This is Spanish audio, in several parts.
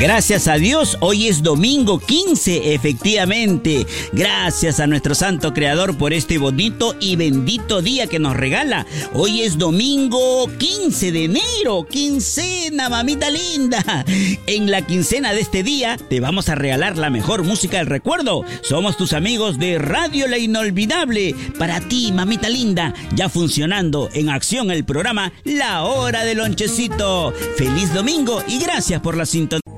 Gracias a Dios, hoy es domingo 15, efectivamente. Gracias a nuestro Santo Creador por este bonito y bendito día que nos regala. Hoy es domingo 15 de enero, quincena, mamita linda. En la quincena de este día te vamos a regalar la mejor música del recuerdo. Somos tus amigos de Radio La Inolvidable. Para ti, mamita linda, ya funcionando en acción el programa La Hora del Lonchecito. Feliz domingo y gracias por la sintonía.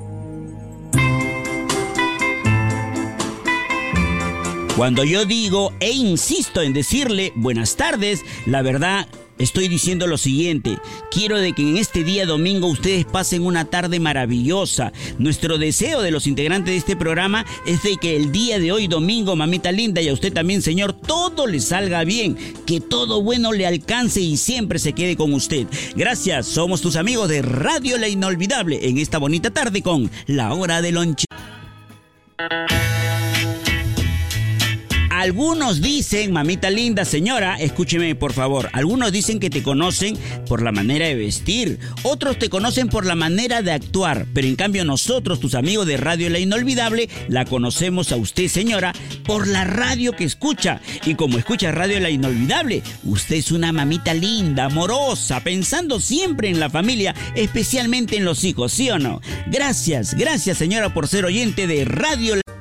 Cuando yo digo e insisto en decirle buenas tardes, la verdad estoy diciendo lo siguiente. Quiero de que en este día domingo ustedes pasen una tarde maravillosa. Nuestro deseo de los integrantes de este programa es de que el día de hoy domingo, mamita linda, y a usted también, señor, todo le salga bien. Que todo bueno le alcance y siempre se quede con usted. Gracias, somos tus amigos de Radio La Inolvidable en esta bonita tarde con La Hora de Lonche. Algunos dicen, mamita linda, señora, escúcheme por favor, algunos dicen que te conocen por la manera de vestir, otros te conocen por la manera de actuar, pero en cambio nosotros, tus amigos de Radio La Inolvidable, la conocemos a usted, señora, por la radio que escucha. Y como escucha Radio La Inolvidable, usted es una mamita linda, amorosa, pensando siempre en la familia, especialmente en los hijos, ¿sí o no? Gracias, gracias señora por ser oyente de Radio La